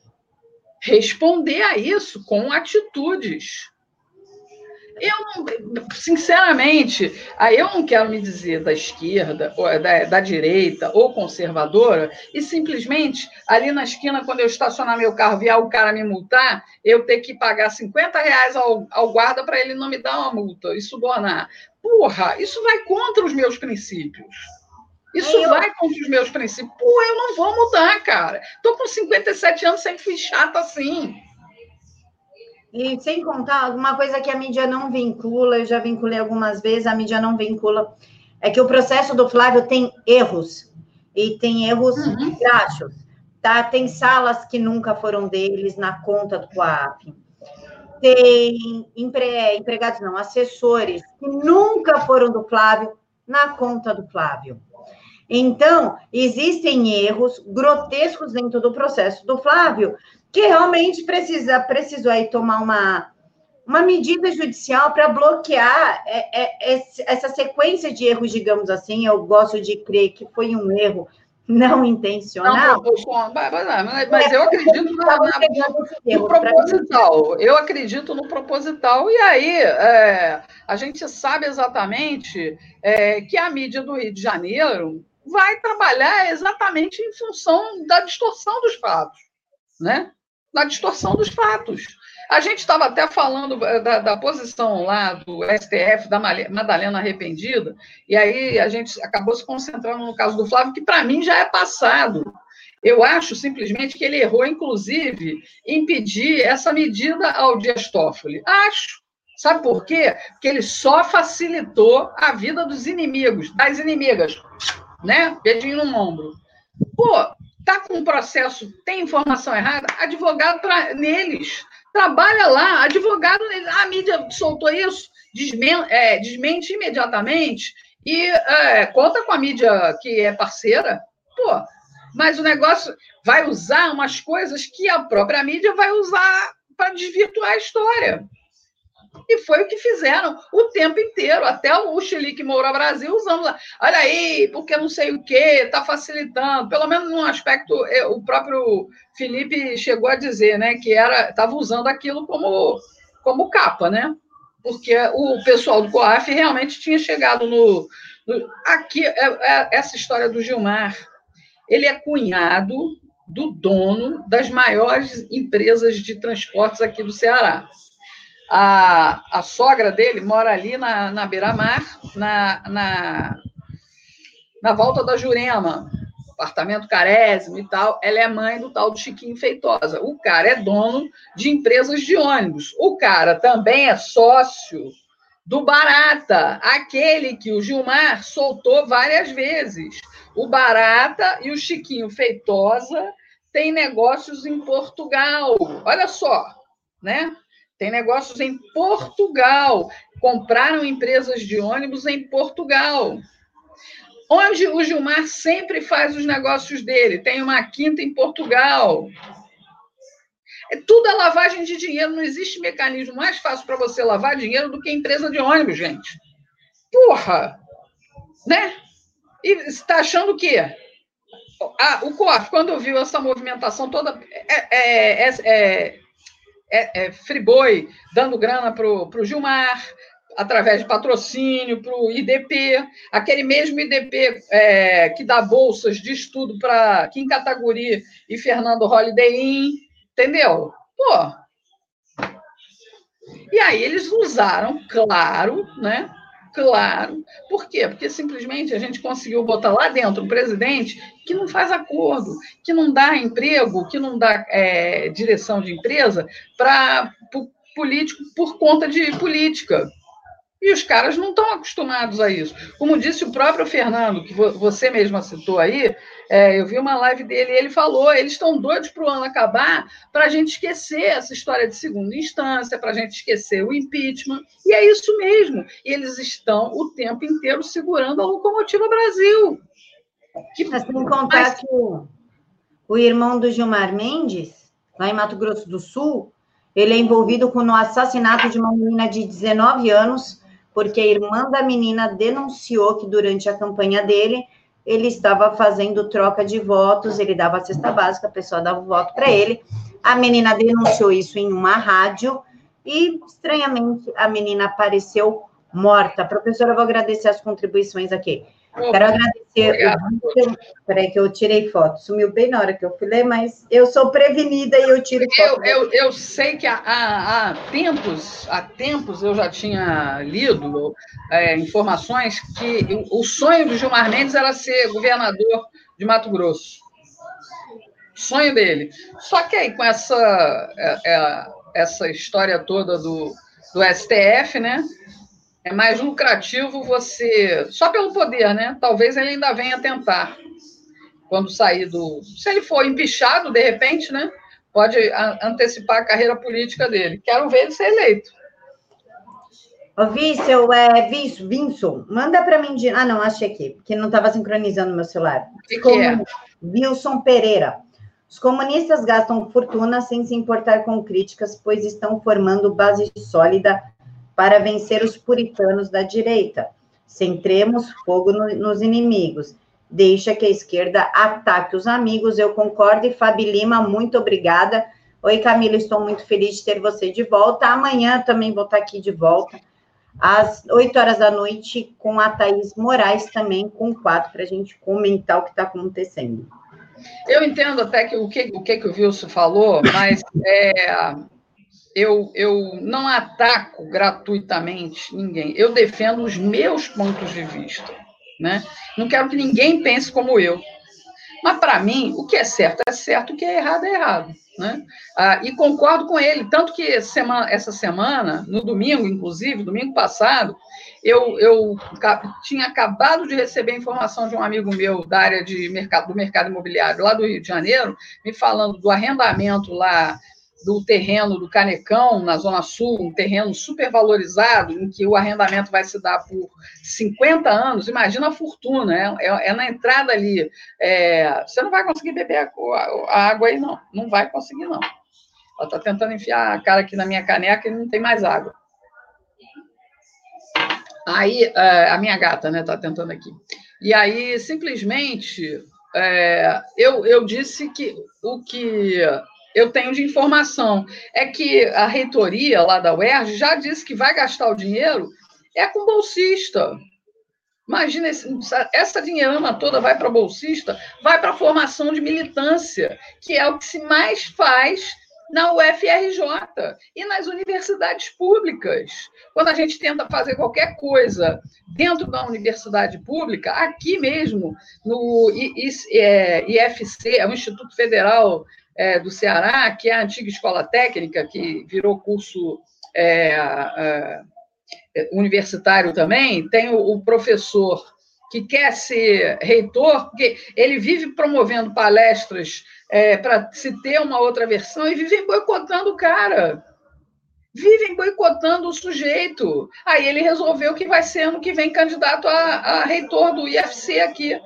[SPEAKER 1] responder a isso com atitudes. Eu, sinceramente, aí eu não quero me dizer da esquerda, ou da, da, direita ou conservadora, e simplesmente ali na esquina, quando eu estacionar meu carro, vier o cara me multar, eu ter que pagar 50 reais ao, ao guarda para ele não me dar uma multa e subornar. Porra, isso vai contra os meus princípios. Isso eu... vai contra os meus princípios. Pô, eu não vou mudar, cara. Tô com 57 anos, sempre fui chata assim.
[SPEAKER 2] E sem contar, alguma coisa que a mídia não vincula, eu já vinculei algumas vezes, a mídia não vincula, é que o processo do Flávio tem erros, e tem erros uhum. graxos, tá? Tem salas que nunca foram deles na conta do COAF. Tem empre... empregados, não, assessores que nunca foram do Flávio na conta do Flávio. Então, existem erros grotescos dentro do processo do Flávio, que realmente precisa, precisou aí tomar uma, uma medida judicial para bloquear é, é, essa sequência de erros, digamos assim. Eu gosto de crer que foi um erro não intencional. Não,
[SPEAKER 1] mas, mas eu acredito na, na, no proposital. Eu acredito no proposital, e aí é, a gente sabe exatamente é, que a mídia do Rio de Janeiro vai trabalhar exatamente em função da distorção dos fatos. Né? na distorção dos fatos. A gente estava até falando eh, da, da, posição lá do STF, da Madalena arrependida, e aí a gente acabou se concentrando no caso do Flávio, que para mim já é passado. Eu acho simplesmente que ele errou, inclusive, em pedir essa medida ao Dias Toffoli. Acho. Sabe por quê? Porque ele só facilitou a vida dos inimigos, das inimigas, né? Dedinho no ombro. Pô, Está com um processo, tem informação errada, advogado pra, neles. Trabalha lá, advogado neles. Ah, a mídia soltou isso, desmente, é, desmente imediatamente e é, conta com a mídia que é parceira. Pô, mas o negócio vai usar umas coisas que a própria mídia vai usar para desvirtuar a história. E foi o que fizeram o tempo inteiro, até o Chile que Moura Brasil usando lá. Olha aí, porque não sei o quê, está facilitando. Pelo menos num aspecto, é, o próprio Felipe chegou a dizer, né, que era estava usando aquilo como, como capa, né? Porque o pessoal do COAF realmente tinha chegado no. no aqui, é, é, essa história do Gilmar, ele é cunhado do dono das maiores empresas de transportes aqui do Ceará. A, a sogra dele mora ali na, na beira-mar, na, na, na volta da Jurema, apartamento carésimo e tal. Ela é mãe do tal do Chiquinho Feitosa. O cara é dono de empresas de ônibus. O cara também é sócio do Barata, aquele que o Gilmar soltou várias vezes. O Barata e o Chiquinho Feitosa têm negócios em Portugal. Olha só, né? Tem negócios em Portugal. Compraram empresas de ônibus em Portugal. Onde o Gilmar sempre faz os negócios dele. Tem uma quinta em Portugal. É tudo a lavagem de dinheiro. Não existe mecanismo mais fácil para você lavar dinheiro do que empresa de ônibus, gente. Porra! Né? E está achando o quê? Ah, o COAF, quando viu essa movimentação toda, é, é, é, é é, Friboi dando grana para o Gilmar, através de patrocínio para o IDP, aquele mesmo IDP é, que dá bolsas de estudo para Kim Kataguri e Fernando Holiday Inn, entendeu? Pô. E aí eles usaram, claro, né? Claro. Por quê? Porque simplesmente a gente conseguiu botar lá dentro um presidente que não faz acordo, que não dá emprego, que não dá é, direção de empresa para político por conta de política. E os caras não estão acostumados a isso. Como disse o próprio Fernando, que você mesma citou aí, é, eu vi uma live dele e ele falou: eles estão doidos para o ano acabar para a gente esquecer essa história de segunda instância, para a gente esquecer o impeachment. E é isso mesmo. E eles estão o tempo inteiro segurando a locomotiva Brasil.
[SPEAKER 2] Que... Mas sem contar Mas... que o, o irmão do Gilmar Mendes, lá em Mato Grosso do Sul, ele é envolvido com o assassinato de uma menina de 19 anos, porque a irmã da menina denunciou que durante a campanha dele ele estava fazendo troca de votos, ele dava a cesta básica, a pessoa dava o voto para ele. A menina denunciou isso em uma rádio e, estranhamente, a menina apareceu morta. Professora, eu vou agradecer as contribuições aqui. Quero agradecer. Peraí, que eu tirei foto. Sumiu bem na hora que eu fui ler, mas eu sou prevenida e eu tiro
[SPEAKER 1] foto. Eu, eu, eu sei que há, há, há, tempos, há tempos eu já tinha lido é, informações que o, o sonho do Gilmar Mendes era ser governador de Mato Grosso. Sonho dele. Só que aí, com essa, é, é, essa história toda do, do STF, né? É mais lucrativo você. Só pelo poder, né? Talvez ele ainda venha tentar. Quando sair do. Se ele for empichado, de repente, né? Pode antecipar a carreira política dele. Quero ver ele ser eleito.
[SPEAKER 2] Ô, Vício, é, Vício, Vinson, manda para mim. De... Ah, não, achei aqui, porque não estava sincronizando meu celular.
[SPEAKER 1] O que, é?
[SPEAKER 2] Wilson Pereira. Os comunistas gastam fortuna sem se importar com críticas, pois estão formando base sólida para vencer os puritanos da direita. Centremos fogo no, nos inimigos. Deixa que a esquerda ataque os amigos. Eu concordo. E Fabi Lima, muito obrigada. Oi, Camila, estou muito feliz de ter você de volta. Amanhã também vou estar aqui de volta, às 8 horas da noite, com a Thaís Moraes também, com o quadro, para a gente comentar o que está acontecendo.
[SPEAKER 1] Eu entendo até que o que o, que, que o Wilson falou, mas é, eu, eu não ataco gratuitamente ninguém. Eu defendo os meus pontos de vista. Né? Não quero que ninguém pense como eu. Mas, para mim, o que é certo é certo, o que é errado é errado. Né? Ah, e concordo com ele. Tanto que semana, essa semana, no domingo, inclusive, domingo passado, eu, eu tinha acabado de receber informação de um amigo meu da área de mercado, do mercado imobiliário lá do Rio de Janeiro, me falando do arrendamento lá do terreno do Canecão, na Zona Sul, um terreno super valorizado, em que o arrendamento vai se dar por 50 anos, imagina a fortuna, é, é, é na entrada ali. É, você não vai conseguir beber a, a, água aí, não. Não vai conseguir, não. Ela está tentando enfiar a cara aqui na minha caneca e não tem mais água. Aí, é, a minha gata, né, está tentando aqui. E aí, simplesmente, é, eu, eu disse que o que eu tenho de informação é que a reitoria lá da UERJ já disse que vai gastar o dinheiro é com bolsista. Imagina, esse, essa dinheirama toda vai para bolsista, vai para a formação de militância, que é o que se mais faz na UFRJ e nas universidades públicas. Quando a gente tenta fazer qualquer coisa dentro da universidade pública, aqui mesmo, no IFC, é, é o Instituto Federal é, do Ceará, que é a antiga escola técnica, que virou curso é, é, universitário também, tem o, o, professor que quer ser reitor, porque ele vive promovendo palestras é, para se ter uma outra versão e vivem boicotando o cara. Vivem boicotando o sujeito. Aí ele resolveu que vai ser ano que vem candidato a, a reitor do IFC aqui.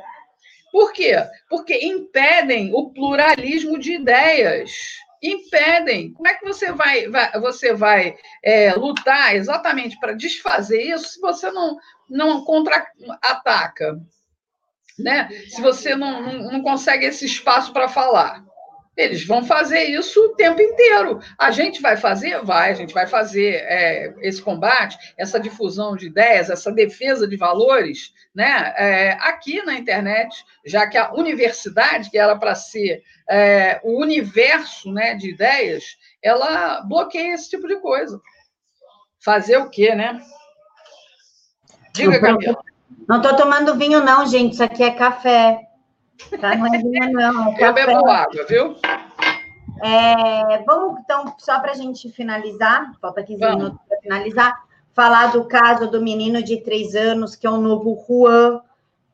[SPEAKER 1] Por quê? Porque impedem o pluralismo de ideias. Impedem. Como é que você vai, vai você vai é, lutar exatamente para desfazer isso se você não, não contra-ataca? Né? Se você não, não, não consegue esse espaço para falar? Eles vão fazer isso o tempo inteiro. A gente vai fazer? Vai, a gente vai fazer é, esse combate, essa difusão de ideias, essa defesa de valores, né? É, aqui na internet, já que a universidade, que era para ser é, o universo né, de ideias, ela bloqueia esse tipo de coisa. Fazer o quê, né?
[SPEAKER 2] Diga, Camila. Não estou tomando vinho, não, gente. Isso aqui é café. Tá? Não é vinho, não.
[SPEAKER 1] É Eu bebo água, viu?
[SPEAKER 2] É, vamos, então, só para a gente finalizar, falta 15 vamos. minutos para finalizar, falar do caso do menino de três anos, que é o novo Juan,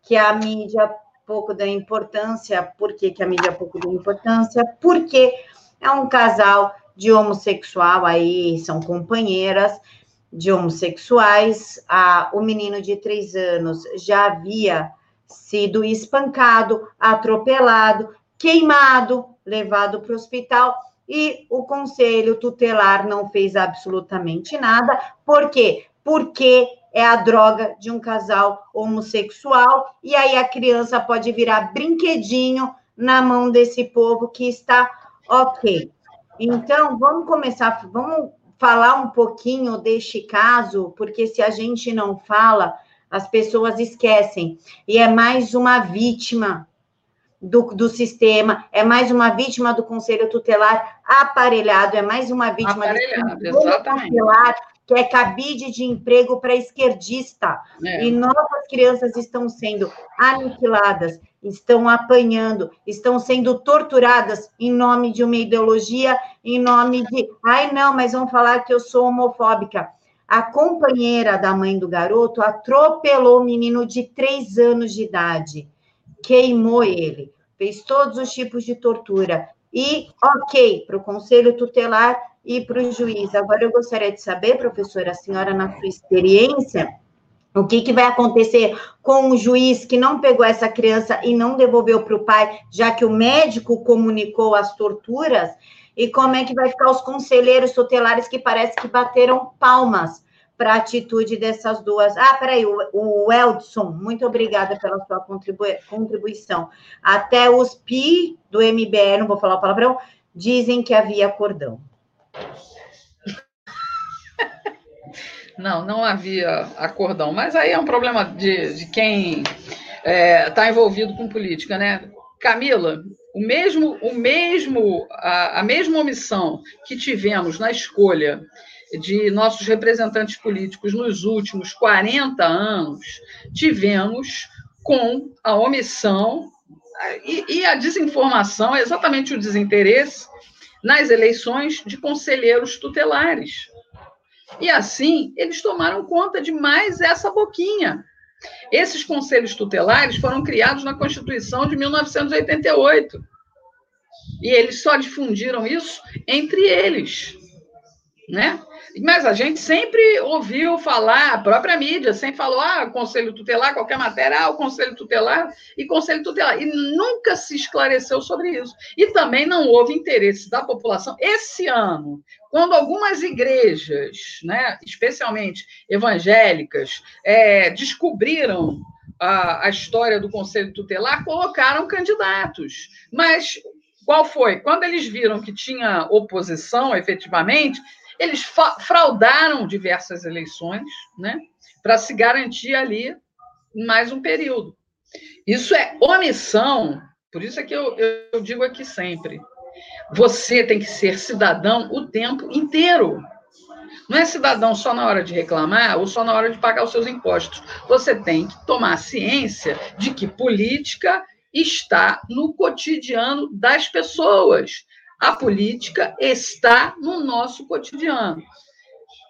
[SPEAKER 2] que a mídia pouco da importância. Por que, que a mídia pouco da importância? Porque é um casal de homossexual, aí são companheiras de homossexuais. A, o menino de três anos já havia sido espancado, atropelado, queimado, levado para o hospital e o conselho tutelar não fez absolutamente nada. Por quê? Porque é a droga de um casal homossexual e aí a criança pode virar brinquedinho na mão desse povo que está ok. Então, vamos começar, vamos falar um pouquinho deste caso, porque se a gente não fala, as pessoas esquecem. E é mais uma vítima do, do sistema, é mais uma vítima do conselho tutelar aparelhado, é mais uma vítima
[SPEAKER 1] aparelhado, do exatamente. tutelar
[SPEAKER 2] que é cabide de emprego para esquerdista. É. E nossas crianças estão sendo aniquiladas, estão apanhando, estão sendo torturadas em nome de uma ideologia, em nome de, ai não, mas vão falar que eu sou homofóbica. A companheira da mãe do garoto atropelou o menino de três anos de idade, queimou ele, fez todos os tipos de tortura. E, ok, para o conselho tutelar e para o juiz. Agora, eu gostaria de saber, professora, a senhora, na sua experiência, o que, que vai acontecer com o juiz que não pegou essa criança e não devolveu para o pai, já que o médico comunicou as torturas? E como é que vai ficar os conselheiros tutelares que parece que bateram palmas para a atitude dessas duas? Ah, peraí, o, o Eldson, muito obrigada pela sua contribui contribuição. Até os PI do MBE, não vou falar o palavrão, dizem que havia cordão.
[SPEAKER 1] Não, não havia acordão. Mas aí é um problema de, de quem está é, tá envolvido com política, né? Camila, o mesmo, o mesmo, a, a mesma omissão que tivemos na escolha de nossos representantes políticos nos últimos 40 anos, tivemos com a omissão e, e a desinformação, exatamente o desinteresse nas eleições de conselheiros tutelares. E assim, eles tomaram conta de mais essa boquinha. Esses conselhos tutelares foram criados na Constituição de 1988. E eles só difundiram isso entre eles, né? Mas a gente sempre ouviu falar, a própria mídia sempre falou, ah, conselho tutelar, qualquer matéria, ah, o conselho tutelar e conselho tutelar. E nunca se esclareceu sobre isso. E também não houve interesse da população. Esse ano, quando algumas igrejas, né, especialmente evangélicas, é, descobriram a, a história do conselho tutelar, colocaram candidatos. Mas qual foi? Quando eles viram que tinha oposição, efetivamente, eles fraudaram diversas eleições, né, para se garantir ali mais um período. Isso é omissão, por isso é que eu, eu digo aqui sempre: você tem que ser cidadão o tempo inteiro. Não é cidadão só na hora de reclamar ou só na hora de pagar os seus impostos. Você tem que tomar ciência de que política está no cotidiano das pessoas. A política está no nosso cotidiano.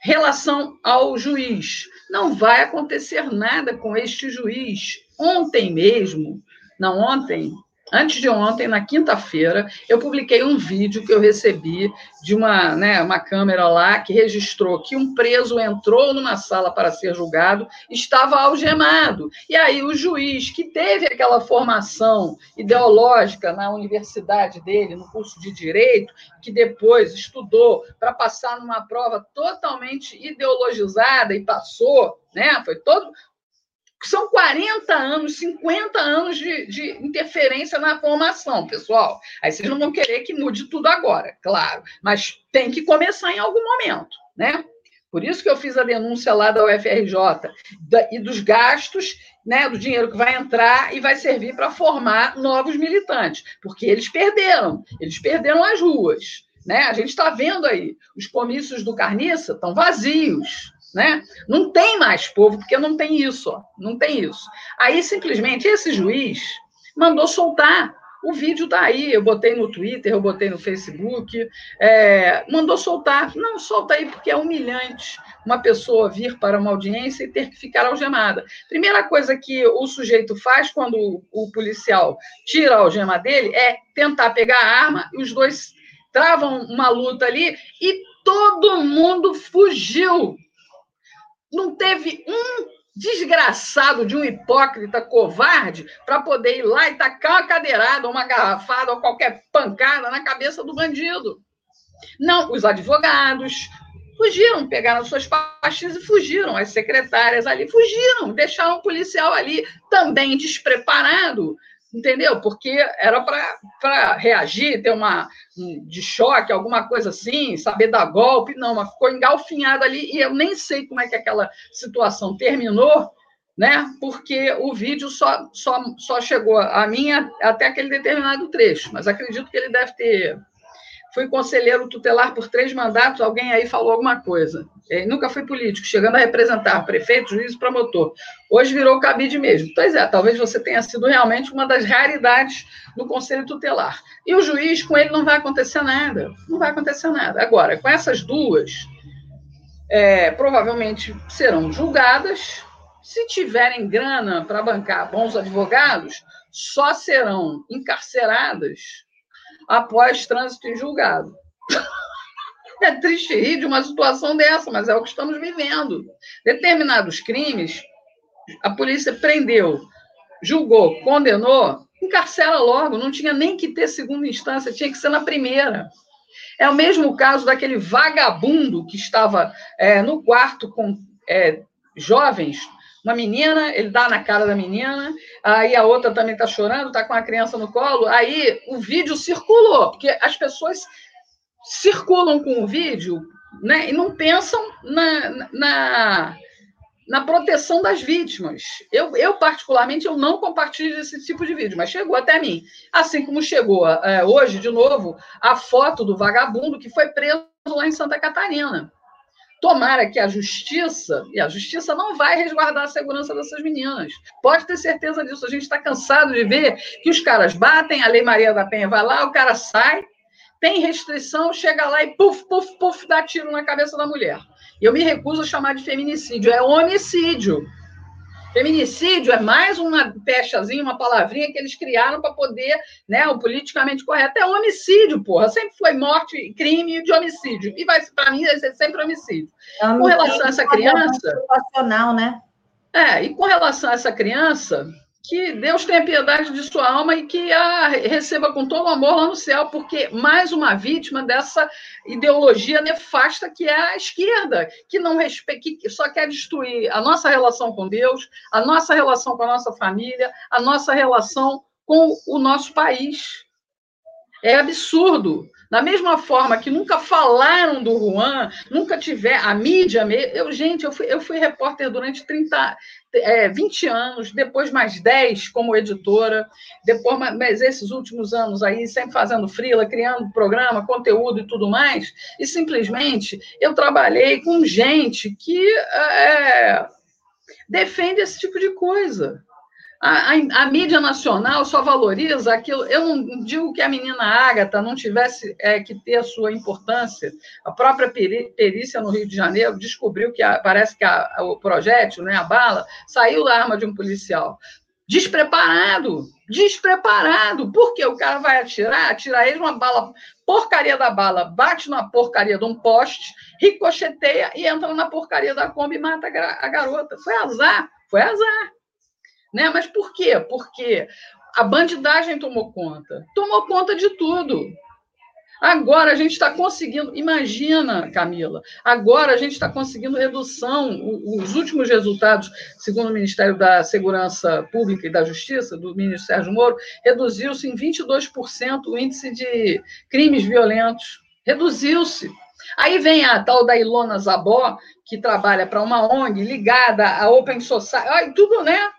[SPEAKER 1] Relação ao juiz. Não vai acontecer nada com este juiz. Ontem mesmo, não ontem, Antes de ontem, na quinta-feira, eu publiquei um vídeo que eu recebi de uma, né, uma câmera lá que registrou que um preso entrou numa sala para ser julgado, estava algemado. E aí o juiz, que teve aquela formação ideológica na universidade dele, no curso de direito, que depois estudou para passar numa prova totalmente ideologizada e passou, né? Foi todo são 40 anos, 50 anos de, de, interferência na formação, pessoal. Aí vocês não vão querer que mude tudo agora, claro, mas tem que começar em algum momento, né? Por isso que eu fiz a denúncia lá da UFRJ da, e dos gastos, né, do dinheiro que vai entrar e vai servir para formar novos militantes, porque eles perderam, eles perderam as ruas. Né? A gente está vendo aí, os comícios do Carniça estão vazios, né? Não tem mais povo, porque não tem isso, ó, não tem isso. Aí, simplesmente, esse juiz mandou soltar. O vídeo está aí, eu botei no Twitter, eu botei no Facebook, é, mandou soltar. Não, solta aí, porque é humilhante uma pessoa vir para uma audiência e ter que ficar algemada. Primeira coisa que o sujeito faz quando o policial tira a algema dele é tentar pegar a arma e os dois travam uma luta ali e todo mundo fugiu não teve um desgraçado de um hipócrita covarde para poder ir lá e tacar uma cadeirada, uma garrafada ou qualquer pancada na cabeça do bandido. Não, os advogados fugiram, pegaram suas pastas e fugiram. As secretárias ali fugiram, deixaram o policial ali também despreparado, entendeu? Porque era para reagir, ter uma de choque, alguma coisa assim, saber dar golpe, não, mas ficou engalfinhado ali e eu nem sei como é que aquela situação terminou, né? Porque o vídeo só, só, só chegou a mim até aquele determinado trecho, mas acredito que ele deve ter Fui conselheiro tutelar por três mandatos, alguém aí falou alguma coisa. Ele nunca fui político, chegando a representar prefeito, juiz promotor. Hoje virou cabide mesmo. Pois é, talvez você tenha sido realmente uma das raridades no conselho tutelar. E o juiz, com ele, não vai acontecer nada. Não vai acontecer nada. Agora, com essas duas, é, provavelmente serão julgadas. Se tiverem grana para bancar bons advogados, só serão encarceradas após trânsito em julgado. É triste rir de uma situação dessa, mas é o que estamos vivendo. Determinados crimes, a polícia prendeu, julgou, condenou, encarcela logo, não tinha nem que ter segunda instância, tinha que ser na primeira. É o mesmo caso daquele vagabundo que estava é, no quarto com é, jovens uma menina, ele dá na cara da menina, aí a outra também está chorando, está com a criança no colo, aí o vídeo circulou, porque as pessoas circulam com o vídeo né, e não pensam na, na, na proteção das vítimas. Eu, eu, particularmente, eu não compartilho esse tipo de vídeo, mas chegou até mim. Assim como chegou é, hoje, de novo, a foto do vagabundo que foi preso lá em Santa Catarina. Tomara que a justiça, e a justiça não vai resguardar a segurança dessas meninas. Pode ter certeza disso. A gente está cansado de ver que os caras batem, a Lei Maria da Penha vai lá, o cara sai, tem restrição, chega lá e puf, puf, puf, dá tiro na cabeça da mulher. Eu me recuso a chamar de feminicídio, é homicídio. Feminicídio é mais uma pechazinha, uma palavrinha que eles criaram para poder, né, o politicamente correto. É homicídio, porra. Sempre foi morte, crime de homicídio. E vai, para mim, vai ser sempre homicídio. É com relação a essa criança.
[SPEAKER 2] Né?
[SPEAKER 1] É, e com relação a essa criança, que Deus tenha piedade de sua alma e que a receba com todo amor lá no céu, porque mais uma vítima dessa ideologia nefasta que é a esquerda, que não respeita, que só quer destruir a nossa relação com Deus, a nossa relação com a nossa família, a nossa relação com o nosso país. É absurdo. Da mesma forma que nunca falaram do Juan, nunca tiver a mídia. Eu, gente, eu fui, eu fui repórter durante 30, é, 20 anos, depois mais 10 como editora, depois esses últimos anos aí, sempre fazendo frila, criando programa, conteúdo e tudo mais, e simplesmente eu trabalhei com gente que é, defende esse tipo de coisa. A, a, a, mídia nacional só valoriza aquilo. Eu não digo que a menina Ágata não tivesse é, que ter a sua importância. A própria perícia no Rio de Janeiro descobriu que a, parece que o projétil, né, a bala, saiu da arma de um policial. Despreparado, despreparado. Porque o cara vai atirar, atirar ele uma bala, porcaria da bala, bate na porcaria de um poste, ricocheteia e entra na porcaria da Kombi e mata a garota. Foi azar, foi azar. Né? Mas por quê? Porque a bandidagem tomou conta. Tomou conta de tudo. Agora a gente está conseguindo, imagina, Camila, agora a gente está conseguindo redução. Os últimos resultados, segundo o Ministério da Segurança Pública e da Justiça, do ministro Sérgio Moro, reduziu-se em 22% o índice de crimes violentos. Reduziu-se. Aí vem a tal da Ilona Zabó, que trabalha para uma ONG ligada à Open Society, tudo, né?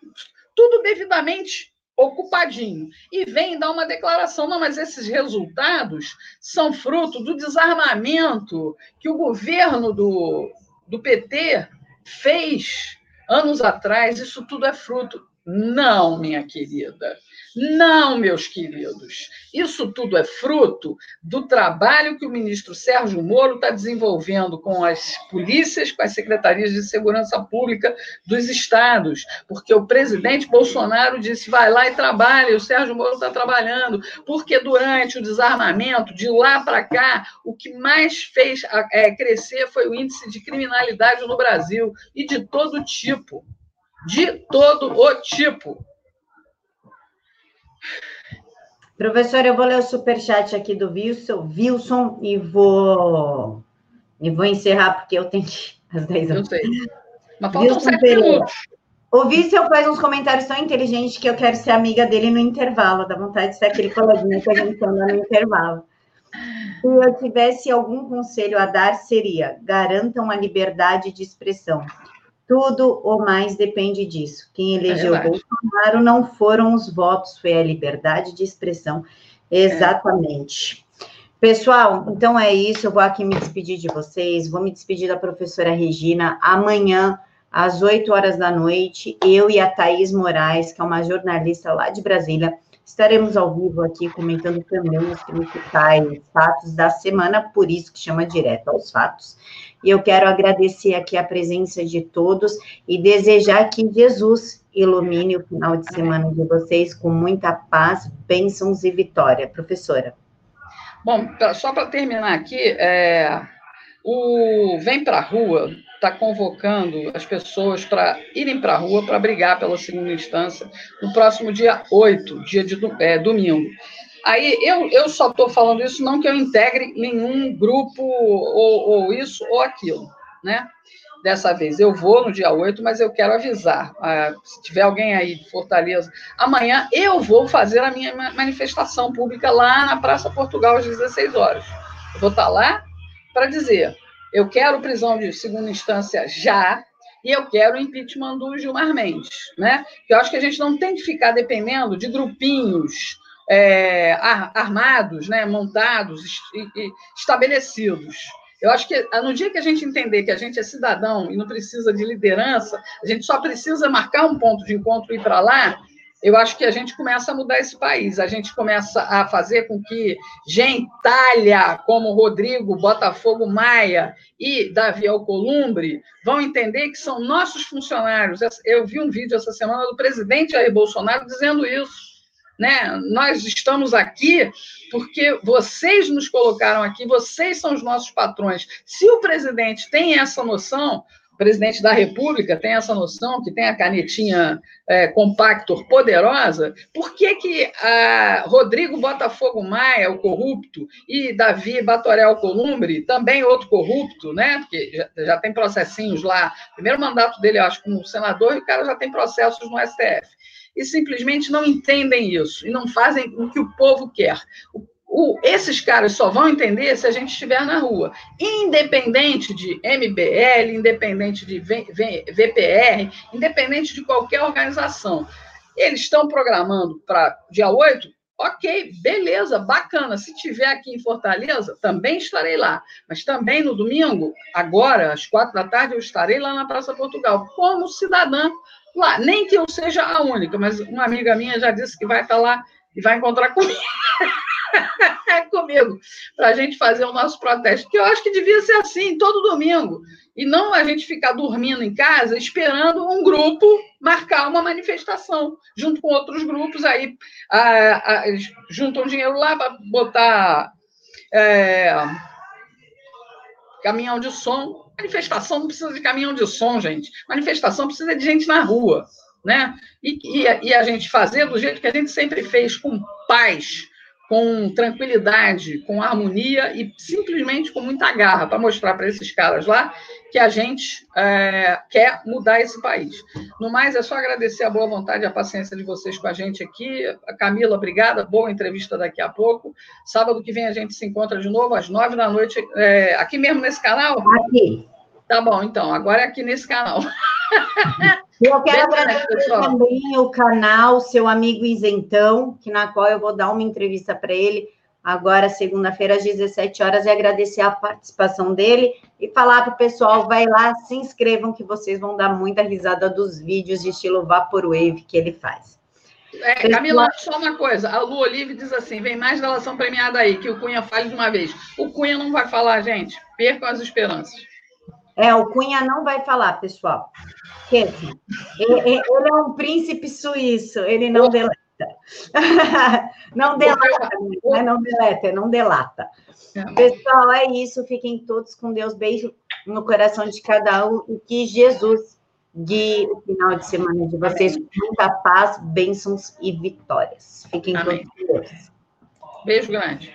[SPEAKER 1] Tudo devidamente ocupadinho. E vem dar uma declaração, não, mas esses resultados são fruto do desarmamento que o governo do, do PT fez anos atrás, isso tudo é fruto. Não, minha querida. Não, meus queridos, isso tudo é fruto do trabalho que o ministro Sérgio Moro está desenvolvendo com as polícias, com as secretarias de segurança pública dos estados, porque o presidente Bolsonaro disse: vai lá e trabalha, o Sérgio Moro está trabalhando, porque durante o desarmamento, de lá para cá, o que mais fez é, crescer foi o índice de criminalidade no Brasil, e de todo tipo. De todo o tipo.
[SPEAKER 2] Professor, eu vou ler o superchat aqui do Wilson, Wilson e vou e vou encerrar porque eu tenho que às 10
[SPEAKER 1] horas. Eu sei. Mas faltam sete minutos.
[SPEAKER 2] O Vício faz uns comentários tão inteligentes que eu quero ser amiga dele no intervalo, dá vontade de ser aquele coleguinha que a gente anda no intervalo. Se eu tivesse algum conselho a dar, seria: garantam a liberdade de expressão. Tudo ou mais depende disso. Quem elegeu é Bolsonaro não foram os votos, foi a liberdade de expressão. Exatamente. É. Pessoal, então é isso. Eu vou aqui me despedir de vocês. Vou me despedir da professora Regina. Amanhã, às 8 horas da noite, eu e a Thaís Moraes, que é uma jornalista lá de Brasília, Estaremos ao vivo aqui comentando também os principais fatos da semana, por isso que chama direto aos fatos. E eu quero agradecer aqui a presença de todos e desejar que Jesus ilumine o final de semana de vocês com muita paz, bênçãos e vitória. Professora.
[SPEAKER 1] Bom, só para terminar aqui, é, o Vem para a Rua está convocando as pessoas para irem para a rua para brigar pela segunda instância no próximo dia 8, dia de é, domingo. Aí eu, eu só estou falando isso não que eu integre nenhum grupo ou, ou, isso ou aquilo, né? Dessa vez eu vou no dia 8, mas eu quero avisar. Ah, se tiver alguém aí de Fortaleza, amanhã eu vou fazer a minha manifestação pública lá na Praça Portugal às 16 horas. Eu vou estar tá lá para dizer eu quero prisão de segunda instância já, e eu quero o impeachment do Gilmar Mendes. Né? Eu acho que a gente não tem que ficar dependendo de grupinhos é, armados, né, montados, estabelecidos. Eu acho que no dia que a gente entender que a gente é cidadão e não precisa de liderança, a gente só precisa marcar um ponto de encontro e ir para lá, eu acho que a gente começa a mudar esse país. A gente começa a fazer com que gentalha como Rodrigo Botafogo Maia e Davi Alcolumbre vão entender que são nossos funcionários. Eu vi um vídeo essa semana do presidente Jair Bolsonaro dizendo isso. Né? Nós estamos aqui porque vocês nos colocaram aqui, vocês são os nossos patrões. Se o presidente tem essa noção, presidente da República tem essa noção, que tem a canetinha é, compactor poderosa, por que, que a Rodrigo Botafogo Maia, o corrupto, e Davi Batorel Columbre, também outro corrupto, né? Porque já, já tem processinhos lá. Primeiro mandato dele, eu acho, como senador, e o cara já tem processos no STF. E simplesmente não entendem isso e não fazem o que o povo quer. O o, esses caras só vão entender se a gente estiver na rua. Independente de MBL, independente de v, v, VPR, independente de qualquer organização. Eles estão programando para dia 8? Ok, beleza, bacana. Se tiver aqui em Fortaleza, também estarei lá. Mas também no domingo, agora, às quatro da tarde, eu estarei lá na Praça Portugal, como cidadã lá. Nem que eu seja a única, mas uma amiga minha já disse que vai estar lá e vai encontrar comigo. comigo, para a gente fazer o nosso protesto. Que eu acho que devia ser assim, todo domingo. E não a gente ficar dormindo em casa esperando um grupo marcar uma manifestação, junto com outros grupos, aí a, a, juntam dinheiro lá para botar é, caminhão de som. Manifestação não precisa de caminhão de som, gente. Manifestação precisa de gente na rua. Né? E, e, e a gente fazer do jeito que a gente sempre fez, com paz, com tranquilidade, com harmonia e simplesmente com muita garra para mostrar para esses caras lá que a gente é, quer mudar esse país. No mais, é só agradecer a boa vontade e a paciência de vocês com a gente aqui. Camila, obrigada. Boa entrevista daqui a pouco. Sábado que vem a gente se encontra de novo às nove da noite, é, aqui mesmo nesse canal?
[SPEAKER 2] Aqui.
[SPEAKER 1] Tá bom, então. Agora é aqui nesse canal.
[SPEAKER 2] Eu quero agradecer também o canal Seu Amigo Isentão, que na qual eu vou dar uma entrevista para ele agora, segunda-feira, às 17 horas, e agradecer a participação dele e falar para o pessoal, vai lá, se inscrevam, que vocês vão dar muita risada dos vídeos de estilo Vaporwave que ele faz.
[SPEAKER 1] É, Camila, só uma coisa. A Lu Olive diz assim: vem mais relação premiada aí, que o Cunha fale de uma vez. O Cunha não vai falar, gente. Percam as esperanças.
[SPEAKER 2] É, o Cunha não vai falar, pessoal. Ele, ele é um príncipe suíço, ele não deleta. Não delata, né? não deleta, não delata. É. Pessoal, é isso. Fiquem todos com Deus. Beijo no coração de cada um e que Jesus guie o final de semana de vocês com muita paz, bênçãos e vitórias. Fiquem Amém. todos com Deus.
[SPEAKER 1] Beijo grande.